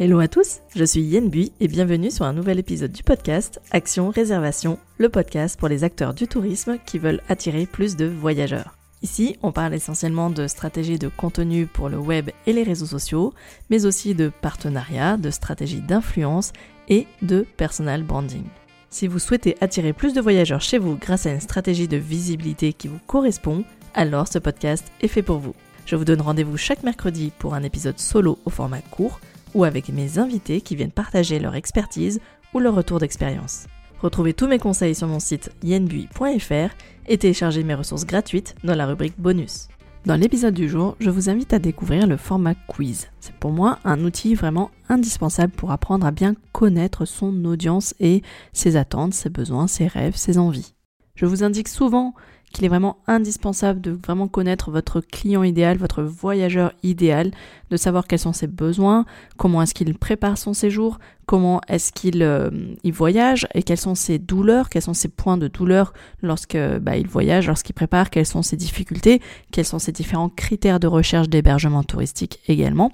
Hello à tous, je suis Yen Bui et bienvenue sur un nouvel épisode du podcast Action Réservation, le podcast pour les acteurs du tourisme qui veulent attirer plus de voyageurs. Ici, on parle essentiellement de stratégies de contenu pour le web et les réseaux sociaux, mais aussi de partenariats, de stratégies d'influence et de personal branding. Si vous souhaitez attirer plus de voyageurs chez vous grâce à une stratégie de visibilité qui vous correspond, alors ce podcast est fait pour vous. Je vous donne rendez-vous chaque mercredi pour un épisode solo au format court ou avec mes invités qui viennent partager leur expertise ou leur retour d'expérience. Retrouvez tous mes conseils sur mon site yenbui.fr et téléchargez mes ressources gratuites dans la rubrique bonus. Dans l'épisode du jour, je vous invite à découvrir le format quiz. C'est pour moi un outil vraiment indispensable pour apprendre à bien connaître son audience et ses attentes, ses besoins, ses rêves, ses envies. Je vous indique souvent qu'il est vraiment indispensable de vraiment connaître votre client idéal, votre voyageur idéal, de savoir quels sont ses besoins, comment est-ce qu'il prépare son séjour, comment est-ce qu'il euh, voyage et quelles sont ses douleurs, quels sont ses points de douleur lorsque bah, il voyage, lorsqu'il prépare, quelles sont ses difficultés, quels sont ses différents critères de recherche d'hébergement touristique également.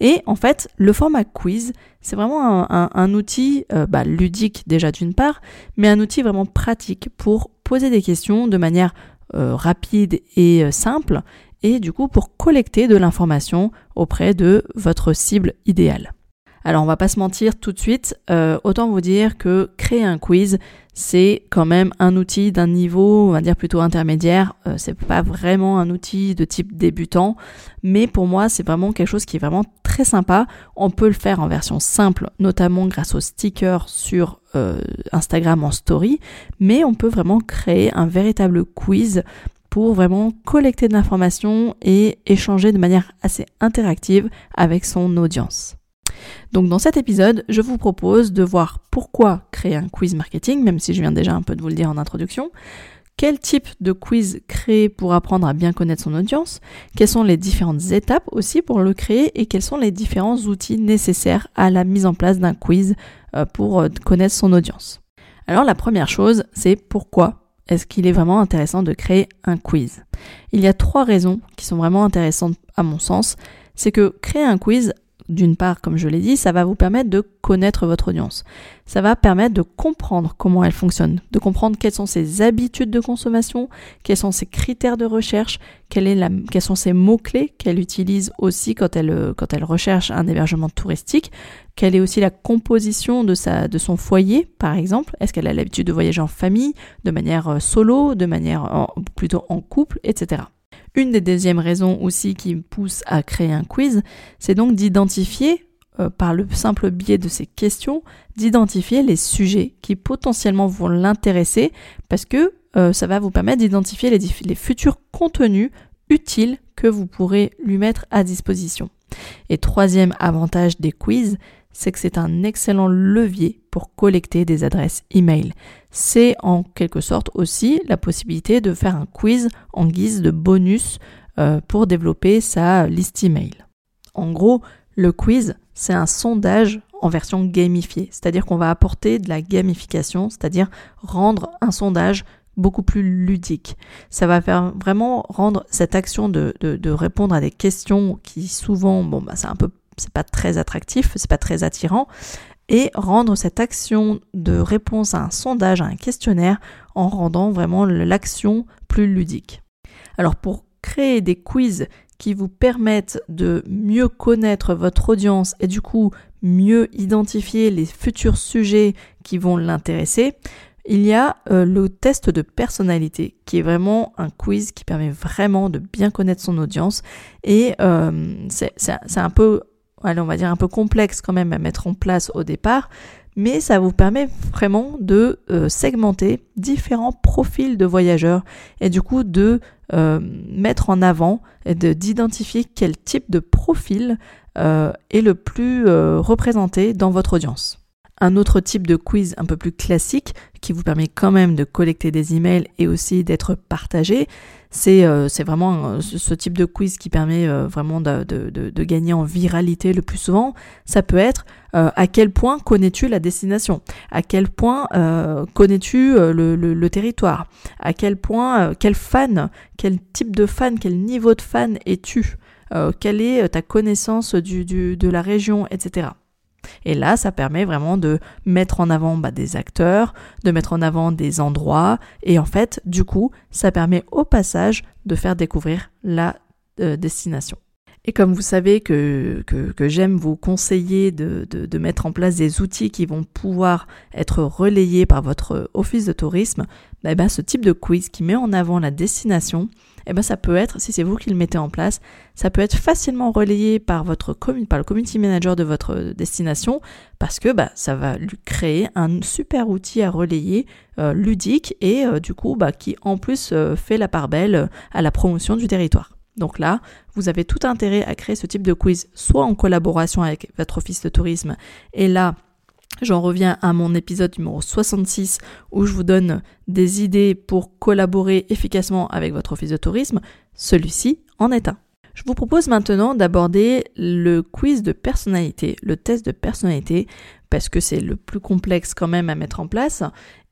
Et en fait, le format quiz, c'est vraiment un, outil euh, bah, ludique déjà d'une part, mais un outil vraiment pratique pour poser des questions de manière euh, rapide et simple, et du coup pour collecter de l'information auprès de votre cible idéale. Alors on va pas se mentir tout de suite, euh, autant vous dire que créer un quiz, c'est quand même un outil d'un niveau, on va dire plutôt intermédiaire. Euh, c'est pas vraiment un outil de type débutant, mais pour moi c'est vraiment quelque chose qui est vraiment très sympa. On peut le faire en version simple, notamment grâce aux stickers sur euh, Instagram en story, mais on peut vraiment créer un véritable quiz pour vraiment collecter de l'information et échanger de manière assez interactive avec son audience. Donc dans cet épisode, je vous propose de voir pourquoi créer un quiz marketing, même si je viens déjà un peu de vous le dire en introduction, quel type de quiz créer pour apprendre à bien connaître son audience, quelles sont les différentes étapes aussi pour le créer? Et quels sont les différents outils nécessaires à la mise en place d'un quiz euh, pour euh, connaître son audience? Alors la première chose, c'est pourquoi est-ce qu'il est vraiment intéressant de créer un quiz? Il y a trois raisons qui sont vraiment intéressantes à mon sens. C'est que créer un quiz d'une part, comme je l'ai dit, ça va vous permettre de connaître votre audience. Ça va permettre de comprendre comment elle fonctionne, de comprendre quelles sont ses habitudes de consommation, quels sont ses critères de recherche, quels sont ses mots-clés qu'elle utilise aussi quand elle, quand elle recherche un hébergement touristique, quelle est aussi la composition de, sa, de son foyer, par exemple. Est-ce qu'elle a l'habitude de voyager en famille, de manière euh, solo, de manière plutôt en couple, etc. Une des deuxièmes raisons aussi qui me pousse à créer un quiz, c'est donc d'identifier, euh, par le simple biais de ces questions, d'identifier les sujets qui potentiellement vont l'intéresser parce que euh, ça va vous permettre d'identifier les, les futurs contenus utiles que vous pourrez lui mettre à disposition. Et troisième avantage des quiz, c'est que c'est un excellent levier pour collecter des adresses email. C'est en quelque sorte aussi la possibilité de faire un quiz en guise de bonus euh, pour développer sa liste email. En gros, le quiz, c'est un sondage en version gamifiée, c'est-à-dire qu'on va apporter de la gamification, c'est-à-dire rendre un sondage beaucoup plus ludique. Ça va faire vraiment rendre cette action de, répondre à des questions qui souvent, bon, bah, c'est un peu c'est pas très attractif, c'est pas très attirant, et rendre cette action de réponse à un sondage, à un questionnaire, en rendant vraiment l'action plus ludique. Alors pour créer des quiz qui vous permettent de mieux connaître votre audience et du coup mieux identifier les futurs sujets qui vont l'intéresser, il y a euh, le test de personnalité qui est vraiment un quiz qui permet vraiment de bien connaître son audience et euh, c'est un peu on va dire un peu complexe quand même à mettre en place au départ, mais ça vous permet vraiment de euh, segmenter différents profils de voyageurs et du coup de euh, mettre en avant et d'identifier quel type de profil euh, est le plus représenté dans votre audience. Un autre type de quiz un peu plus classique qui vous permet quand même de collecter des emails et aussi d'être partagé, c'est euh, vraiment euh, ce type de quiz qui permet euh, vraiment de, gagner en viralité le plus souvent. Ça peut être à quel point connais-tu la destination? À quel point connais-tu le, le, territoire? À quel point, quel fan, quel type de fan, quel niveau de fan es-tu? Quelle est ta connaissance de la région, etc. Et là, ça permet vraiment de mettre en avant bah, des acteurs, de mettre en avant des endroits, et en fait, du coup, ça permet au passage de faire découvrir la euh, destination. Et comme vous savez que, j'aime vous conseiller de, mettre en place des outils qui vont pouvoir être relayés par votre office de tourisme, bah, bah, ce type de quiz qui met en avant la destination, eh ben ça peut être, si c'est vous qui le mettez en place, ça peut être facilement relayé par votre par le community manager de votre destination, parce que bah, ça va lui créer un super outil à relayer euh, ludique et euh, du coup bah, qui en plus euh, fait la part belle à la promotion du territoire. Donc là, vous avez tout intérêt à créer ce type de quiz, soit en collaboration avec votre office de tourisme, et là, J'en reviens à mon épisode numéro 66 où je vous donne des idées pour collaborer efficacement avec votre office de tourisme. Celui-ci en est un. Je vous propose maintenant d'aborder le quiz de personnalité, le test de personnalité, parce que c'est le plus complexe quand même à mettre en place,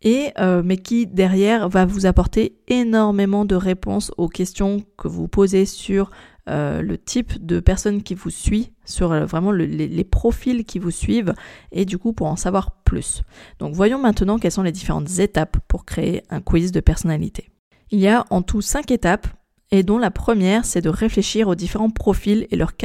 et euh, mais qui derrière va vous apporter énormément de réponses aux questions que vous posez sur euh, le type de personne qui vous suit, sur euh, vraiment les, profils qui vous suivent, et du coup pour en savoir plus. Donc voyons maintenant quelles sont les différentes étapes pour créer un quiz de personnalité. Il y a en tout cinq étapes, et dont la première c'est de réfléchir aux différents profils et leurs,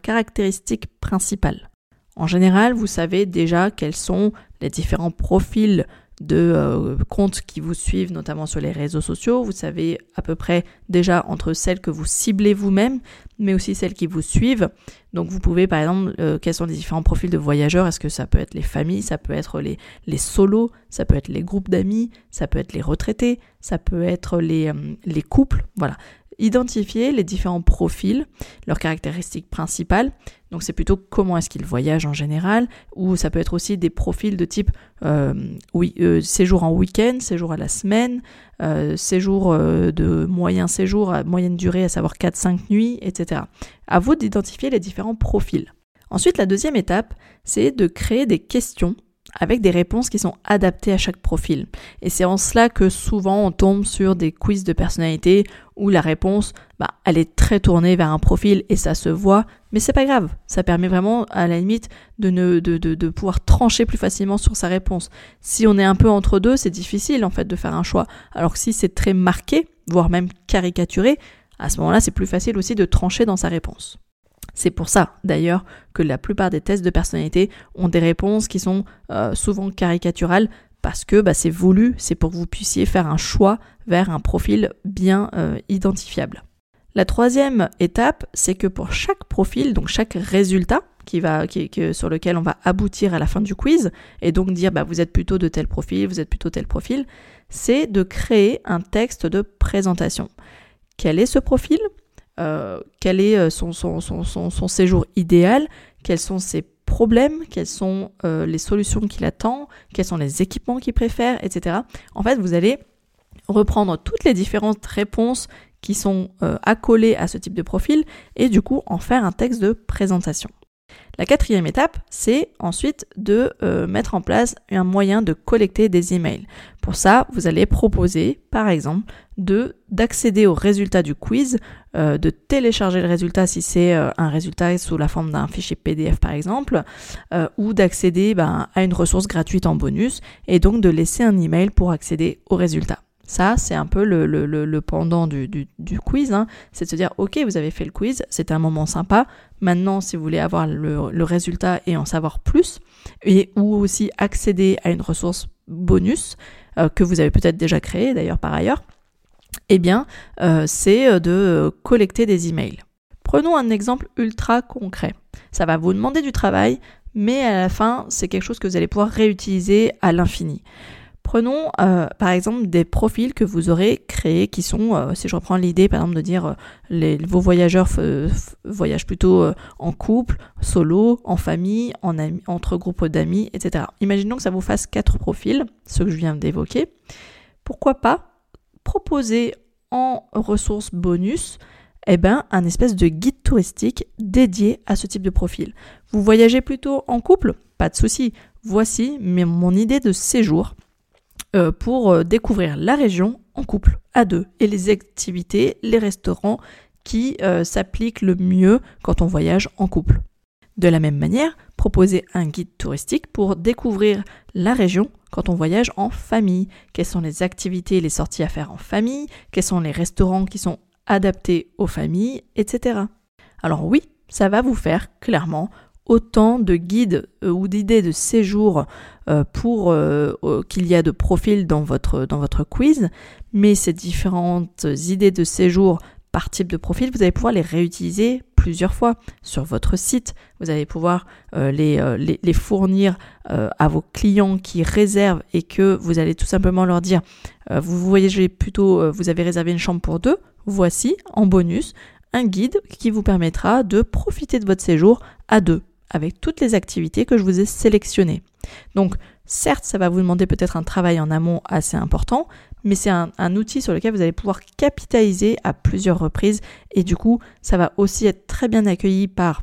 caractéristiques principales. En général, vous savez déjà quels sont les différents profils de euh, comptes qui vous suivent, notamment sur les réseaux sociaux. Vous savez à peu près déjà entre celles que vous ciblez vous-même, mais aussi celles qui vous suivent. Donc vous pouvez par exemple, euh, quels sont les différents profils de voyageurs? Est-ce que ça peut être les familles, ça peut être les, les solos, ça peut être les groupes d'amis, ça peut être les retraités, ça peut être les, euh, les couples? Voilà. Identifier les différents profils, leurs caractéristiques principales. Donc c'est plutôt comment est-ce qu'ils voyagent en général, ou ça peut être aussi des profils de type euh, euh, séjour en week-end, séjour à la semaine, euh, séjour de moyen séjour à moyenne durée, à savoir 4-5 nuits, etc. À vous d'identifier les différents profils. Ensuite, la deuxième étape, c'est de créer des questions avec des réponses qui sont adaptées à chaque profil. Et c'est en cela que souvent on tombe sur des quiz de personnalité où la réponse, bah, elle est très tournée vers un profil et ça se voit, mais c'est pas grave. Ça permet vraiment, à la limite, de, ne, de, de, de pouvoir trancher plus facilement sur sa réponse. Si on est un peu entre deux, c'est difficile en fait de faire un choix. Alors que si c'est très marqué, voire même caricaturé, à ce moment-là, c'est plus facile aussi de trancher dans sa réponse. C'est pour ça, d'ailleurs, que la plupart des tests de personnalité ont des réponses qui sont euh, souvent caricaturales parce que bah, c'est voulu, c'est pour que vous puissiez faire un choix vers un profil bien euh, identifiable. La troisième étape, c'est que pour chaque profil, donc chaque résultat sur lequel on va aboutir à la fin du quiz, et donc dire bah, vous êtes plutôt de tel profil, vous êtes plutôt tel profil, c'est de créer un texte de présentation. Quel est ce profil? Euh, quel est euh, son, séjour idéal, quels sont ses problèmes, quelles sont euh, les solutions qu'il attend, quels sont les équipements qu'il préfère, etc. En fait, vous allez reprendre toutes les différentes réponses qui sont accolées à ce type de profil et du coup en faire un texte de présentation. La quatrième étape, c'est ensuite de euh, mettre en place un moyen de collecter des emails. Pour ça, vous allez proposer, par exemple, de d'accéder au résultat du quiz, euh, de télécharger le résultat si c'est euh, un résultat sous la forme d'un fichier PDF par exemple, ou d'accéder ben, à une ressource gratuite en bonus, et donc de laisser un email pour accéder au résultat. Ça, c'est un peu le, pendant du, quiz. Hein. C'est de se dire, ok, vous avez fait le quiz, c'était un moment sympa. Maintenant, si vous voulez avoir le, le résultat et en savoir plus, ou aussi accéder à une ressource bonus euh, que vous avez peut-être déjà créée d'ailleurs par ailleurs, eh bien, euh, c'est euh, de collecter des emails. Prenons un exemple ultra concret. Ça va vous demander du travail, mais à la fin, c'est quelque chose que vous allez pouvoir réutiliser à l'infini. Prenons euh, par exemple des profils que vous aurez créés qui sont, euh, si je reprends l'idée par exemple de dire euh, vos voyageurs voyagent plutôt en couple, solo, en famille, en entre groupes d'amis, etc. Imaginons que ça vous fasse quatre profils, ceux que je viens d'évoquer. Pourquoi pas proposer en ressources bonus eh ben, un espèce de guide touristique dédié à ce type de profil. Vous voyagez plutôt en couple? Pas de souci. Voici mon idée de séjour euh, pour euh, découvrir la région en couple, à deux, et les activités, les restaurants qui euh, s'appliquent le mieux quand on voyage en couple. De la même manière, proposer un guide touristique pour découvrir la région quand on voyage en famille. Quelles sont les activités les sorties à faire en famille? Quels sont les restaurants qui sont adaptés aux familles, etc. Alors oui, ça va vous faire clairement autant de guides euh, ou d'idées de séjour euh, pour euh, qu'il y a de profils dans votre, dans votre quiz, mais ces différentes idées de séjour par type de profil, vous allez pouvoir les réutiliser plusieurs fois sur votre site. Vous allez pouvoir les, les, fournir à vos clients qui réservent et que vous allez tout simplement leur dire, vous voyagez plutôt, vous avez réservé une chambre pour deux, voici en bonus un guide qui vous permettra de profiter de votre séjour à deux avec toutes les activités que je vous ai sélectionnées. Donc, certes, ça va vous demander peut-être un travail en amont assez important, mais c'est un, outil sur lequel vous allez pouvoir capitaliser à plusieurs reprises et du coup, ça va aussi être très bien accueilli par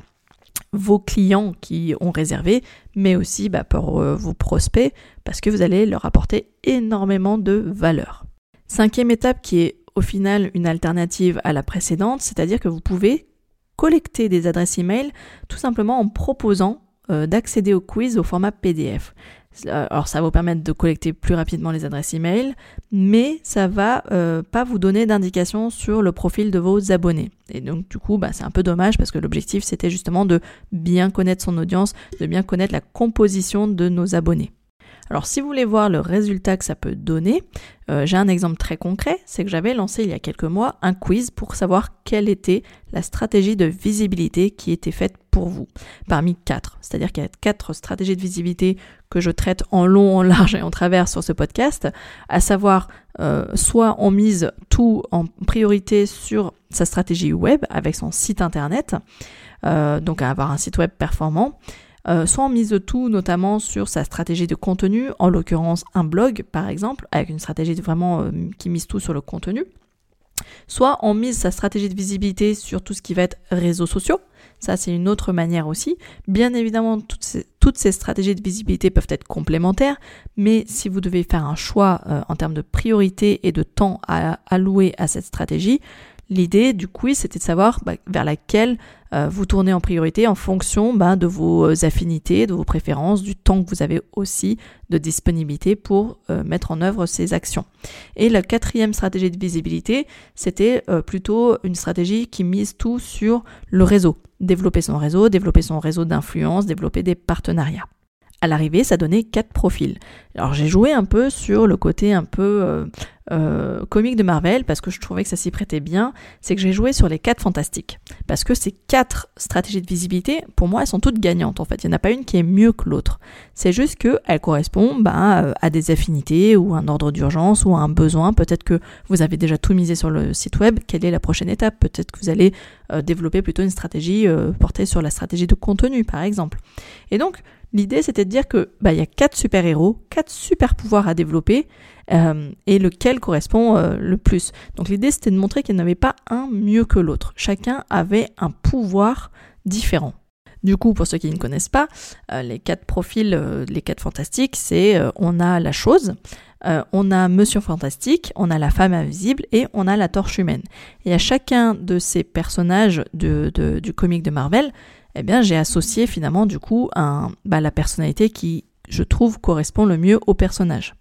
vos clients qui ont réservé, mais aussi bah, par euh, vos prospects, parce que vous allez leur apporter énormément de valeur. Cinquième étape qui est au final une alternative à la précédente, c'est-à-dire que vous pouvez collecter des adresses email tout simplement en proposant euh, d'accéder au quiz au format PDF. Euh, alors ça va vous permettre de collecter plus rapidement les adresses email, mais ça va euh, pas vous donner d'indication sur le profil de vos abonnés. Et donc du coup, bah, c'est un peu dommage parce que l'objectif c'était justement de bien connaître son audience, de bien connaître la composition de nos abonnés. Alors si vous voulez voir le résultat que ça peut donner, euh, j'ai un exemple très concret, c'est que j'avais lancé il y a quelques mois un quiz pour savoir quelle était la stratégie de visibilité qui était faite pour vous, parmi quatre. C'est-à-dire qu'il y a quatre stratégies de visibilité que je traite en long, en large et en travers sur ce podcast, à savoir euh, soit on mise tout en priorité sur sa stratégie web avec son site internet, euh, donc à avoir un site web performant, euh, soit on mise tout notamment sur sa stratégie de contenu, en l'occurrence un blog par exemple, avec une stratégie vraiment euh, qui mise tout sur le contenu. Soit on mise sa stratégie de visibilité sur tout ce qui va être réseaux sociaux. Ça, c'est une autre manière aussi. Bien évidemment, toutes ces, stratégies de visibilité peuvent être complémentaires, mais si vous devez faire un choix euh, en termes de priorité et de temps à allouer à cette stratégie, L'idée du quiz, c'était de savoir bah, vers laquelle euh, vous tournez en priorité en fonction bah, de vos euh, affinités, de vos préférences, du temps que vous avez aussi de disponibilité pour euh, mettre en œuvre ces actions. Et la quatrième stratégie de visibilité, c'était plutôt une stratégie qui mise tout sur le réseau. Développer son réseau, développer son réseau d'influence, développer des partenariats à l'arrivée, ça donnait quatre profils. Alors j'ai joué un peu sur le côté un peu euh, euh, comique de Marvel parce que je trouvais que ça s'y prêtait bien. C'est que j'ai joué sur les quatre fantastiques parce que ces quatre stratégies de visibilité, pour moi, elles sont toutes gagnantes. En fait, il n'y en a pas une qui est mieux que l'autre. C'est juste qu'elles correspondent bah, à des affinités ou un ordre d'urgence ou à un besoin. Peut-être que vous avez déjà tout misé sur le site web. Quelle est la prochaine étape? Peut-être que vous allez euh, développer plutôt une stratégie portée sur la stratégie de contenu, par exemple. Et donc L'idée, c'était de dire que bah, y a quatre super-héros, quatre super-pouvoirs à développer, euh, et lequel correspond euh, le plus. Donc l'idée, c'était de montrer qu'il n'y avait pas un mieux que l'autre. Chacun avait un pouvoir différent. Du coup, pour ceux qui ne connaissent pas, euh, les quatre profils, les quatre fantastiques, c'est on a la chose, on a Monsieur Fantastique, on a la femme invisible et on a la torche humaine. Et à chacun de ces personnages du comic de Marvel, eh bien j'ai associé finalement du coup bah, la personnalité qui je trouve correspond le mieux au personnage.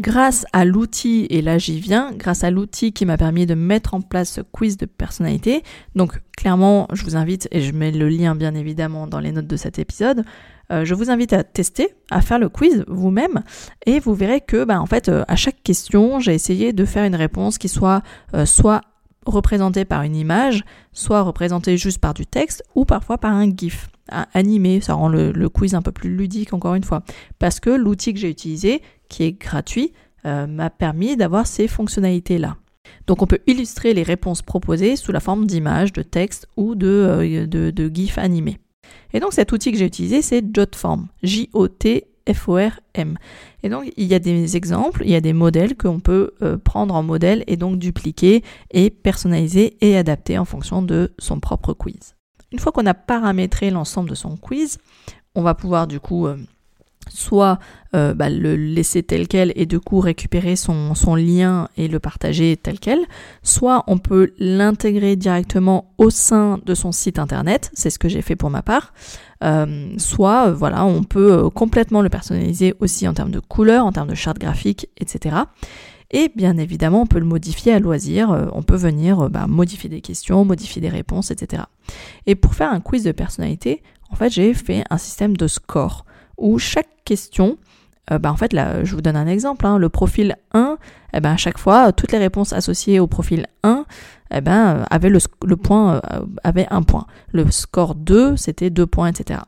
Grâce à l'outil, et là j'y viens, grâce à l'outil qui m'a permis de mettre en place ce quiz de personnalité, donc clairement je vous invite, et je mets le lien bien évidemment dans les notes de cet épisode, euh, je vous invite à tester, à faire le quiz vous-même, et vous verrez que bah, en fait euh, à chaque question j'ai essayé de faire une réponse qui soit euh, soit représenté par une image, soit représenté juste par du texte, ou parfois par un GIF animé. Ça rend le, quiz un peu plus ludique encore une fois. Parce que l'outil que j'ai utilisé, qui est gratuit, euh, m'a permis d'avoir ces fonctionnalités-là. Donc on peut illustrer les réponses proposées sous la forme d'images, de texte ou de, euh, de, de GIF animés. Et donc cet outil que j'ai utilisé, c'est Jotform. J-O-T FORM. Et donc, il y a des exemples, il y a des modèles qu'on peut euh, prendre en modèle et donc dupliquer et personnaliser et adapter en fonction de son propre quiz. Une fois qu'on a paramétré l'ensemble de son quiz, on va pouvoir du coup euh, soit euh, bah, le laisser tel quel et du coup récupérer son, lien et le partager tel quel, soit on peut l'intégrer directement au sein de son site internet, c'est ce que j'ai fait pour ma part, euh, soit euh, voilà on peut complètement le personnaliser aussi en termes de couleurs, en termes de charte graphique, etc. Et bien évidemment, on peut le modifier à loisir. On peut venir bah, modifier des questions, modifier des réponses, etc. Et pour faire un quiz de personnalité, en fait, j'ai fait un système de score où chaque question, euh, bah, en fait, là, je vous donne un exemple, hein, le profil 1, eh ben, à chaque fois, toutes les réponses associées au profil 1 eh ben, euh, avaient le, point, euh, un point. Le score 2, c'était deux points, etc.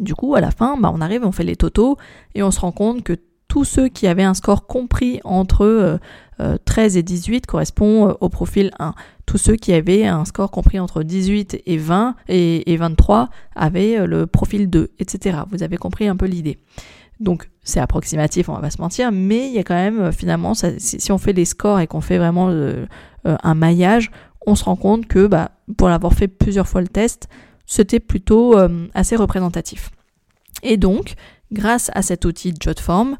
Du coup, à la fin, bah, on arrive, on fait les totaux et on se rend compte que tous ceux qui avaient un score compris entre 13 et 18 correspondent au profil 1 tous ceux qui avaient un score compris entre 18 et 20 et, 23 avaient euh, le profil 2, etc. Vous avez compris un peu l'idée. Donc c'est approximatif, on va pas se mentir, mais il y a quand même euh, finalement, si, on fait les scores et qu'on fait vraiment euh, un maillage, on se rend compte que bah, pour l'avoir fait plusieurs fois le test, c'était plutôt assez représentatif. Et donc, grâce à cet outil Jotform,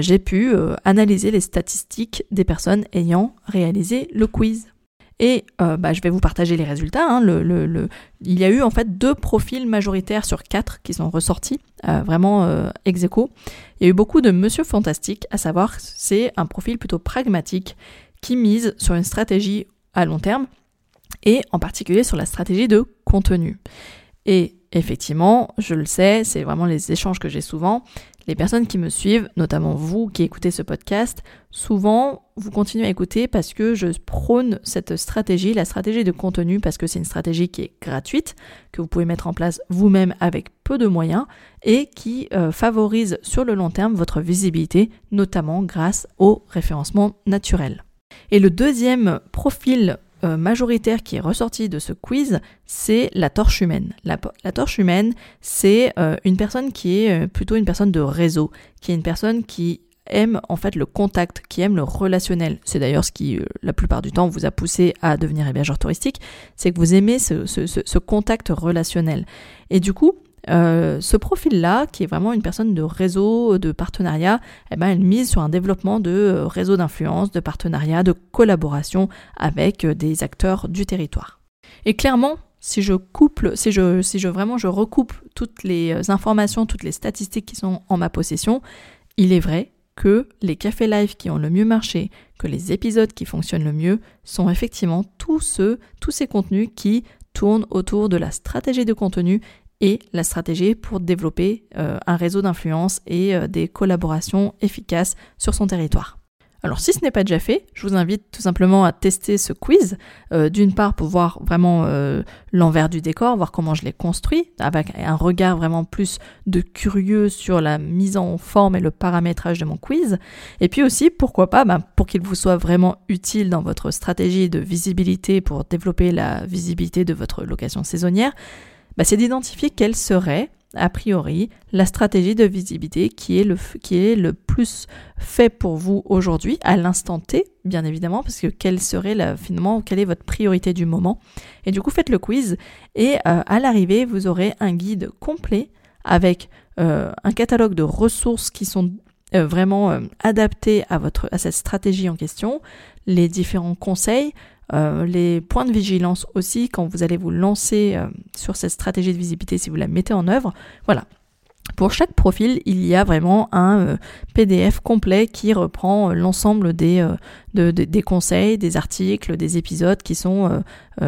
j'ai pu analyser les statistiques des personnes ayant réalisé le quiz. Et euh, bah, je vais vous partager les résultats. Hein. Il y a eu en fait deux profils majoritaires sur quatre qui sont ressortis, euh, vraiment euh, ex aequo. Il y a eu beaucoup de Monsieur Fantastique, à savoir c'est un profil plutôt pragmatique qui mise sur une stratégie à long terme et en particulier sur la stratégie de contenu. Effectivement, je le sais, c'est vraiment les échanges que j'ai souvent. Les personnes qui me suivent, notamment vous qui écoutez ce podcast, souvent vous continuez à écouter parce que je prône cette stratégie, la stratégie de contenu, parce que c'est une stratégie qui est gratuite, que vous pouvez mettre en place vous-même avec peu de moyens et qui euh, favorise sur le long terme votre visibilité, notamment grâce au référencement naturel. Et le deuxième profil euh, majoritaire qui est ressorti de ce quiz, c'est la torche humaine. La, torche humaine, c'est euh, une personne qui est euh, plutôt une personne de réseau, qui est une personne qui aime en fait le contact, qui aime le relationnel. C'est d'ailleurs ce qui, la plupart du temps, vous a poussé à devenir hébergeur touristique, c'est que vous aimez ce, contact relationnel. Et du coup, euh, ce profil-là, qui est vraiment une personne de réseau, de partenariat, eh ben, elle mise sur un développement de euh, réseau d'influence, de partenariat, de collaboration avec euh, des acteurs du territoire. Et clairement, si je couple, si je, si je vraiment je recoupe toutes les informations, toutes les statistiques qui sont en ma possession, il est vrai que les cafés live qui ont le mieux marché, que les épisodes qui fonctionnent le mieux, sont effectivement tous ceux, tous ces contenus qui tournent autour de la stratégie de contenu et la stratégie pour développer euh, un réseau d'influence et euh, des collaborations efficaces sur son territoire. Alors si ce n'est pas déjà fait, je vous invite tout simplement à tester ce quiz, euh, d'une part pour voir vraiment l'envers du décor, voir comment je l'ai construit, avec un regard vraiment plus de curieux sur la mise en forme et le paramétrage de mon quiz, et puis aussi pourquoi pas, ben, pour qu'il vous soit vraiment utile dans votre stratégie de visibilité pour développer la visibilité de votre location saisonnière, bah, c'est d'identifier quelle serait, a priori, la stratégie de visibilité qui est le, qui est le plus fait pour vous aujourd'hui, à l'instant T, bien évidemment, parce que quelle serait la, finalement, quelle est votre priorité du moment. Et du coup, faites le quiz et euh, à l'arrivée, vous aurez un guide complet avec euh, un catalogue de ressources qui sont euh, vraiment adaptés à, votre, à cette stratégie en question, les différents conseils, euh, les points de vigilance aussi quand vous allez vous lancer euh, sur cette stratégie de visibilité si vous la mettez en œuvre. Voilà. Pour chaque profil, il y a vraiment un euh, PDF complet qui reprend l'ensemble des, conseils, des articles, des épisodes qui sont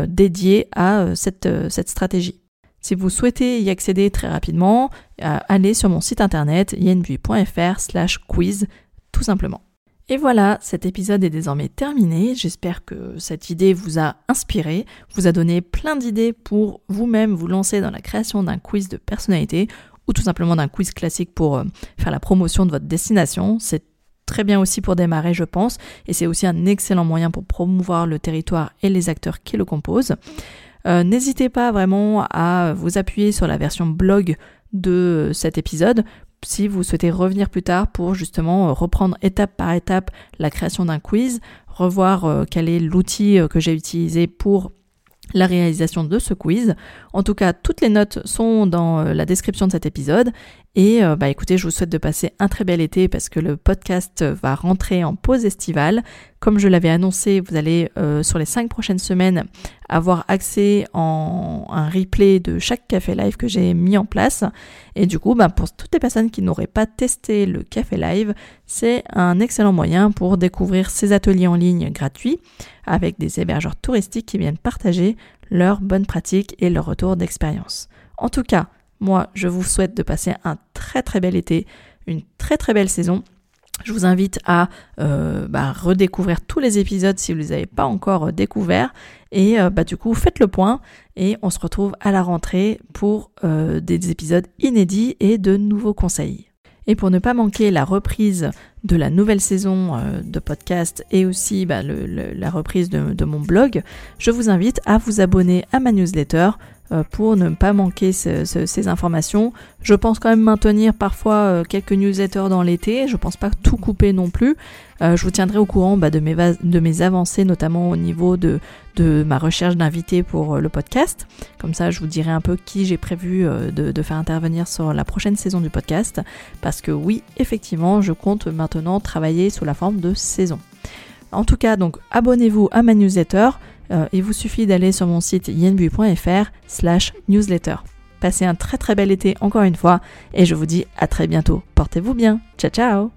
dédiés à cette, cette stratégie. Si vous souhaitez y accéder très rapidement, allez sur mon site internet yenbui.fr slash quiz tout simplement. Et voilà, cet épisode est désormais terminé. J'espère que cette idée vous a inspiré, vous a donné plein d'idées pour vous-même vous lancer dans la création d'un quiz de personnalité ou tout simplement d'un quiz classique pour euh, faire la promotion de votre destination. C'est très bien aussi pour démarrer, je pense, et c'est aussi un excellent moyen pour promouvoir le territoire et les acteurs qui le composent. Euh, n'hésitez pas vraiment à vous appuyer sur la version blog de cet épisode si vous souhaitez revenir plus tard pour justement euh, reprendre étape par étape la création d'un quiz, revoir euh, quel est l'outil euh, que j'ai utilisé pour la réalisation de ce quiz. En tout cas, toutes les notes sont dans la description de cet épisode Et euh, bah écoutez, je vous souhaite de passer un très bel été parce que le podcast va rentrer en pause estivale. Comme je l'avais annoncé, vous allez euh, sur les cinq prochaines semaines avoir accès en un replay de chaque café live que j'ai mis en place. Et du coup, bah, pour toutes les personnes qui n'auraient pas testé le café live, c'est un excellent moyen pour découvrir ces ateliers en ligne gratuits avec des hébergeurs touristiques qui viennent partager leurs bonnes pratiques et leur retour d'expérience. En tout cas, moi, je vous souhaite de passer un très très bel été, une très très belle saison. Je vous invite à euh, bah, redécouvrir tous les épisodes si vous ne les avez pas encore euh, découverts. Et euh, bah, du coup, faites le point et on se retrouve à la rentrée pour des épisodes inédits et de nouveaux conseils. Et pour ne pas manquer la reprise de la nouvelle saison de podcast et aussi bah, la reprise de, mon blog, je vous invite à vous abonner à ma newsletter pour ne pas manquer ces informations. Je pense quand même maintenir parfois euh, quelques newsletters dans l'été, je pense pas tout couper non plus. Euh, je vous tiendrai au courant bah, de, mes de mes avancées, notamment au niveau de, de ma recherche d'invités pour le podcast. Comme ça, je vous dirai un peu qui j'ai prévu de, de, faire intervenir sur la prochaine saison du podcast. Parce que oui, effectivement, je compte maintenant travailler sous la forme de saison. En tout cas, donc abonnez-vous à ma newsletter. Euh, il vous suffit d'aller sur mon site yenbu.fr slash newsletter. Passez un très très bel été encore une fois et je vous dis à très bientôt. Portez-vous bien. Ciao ciao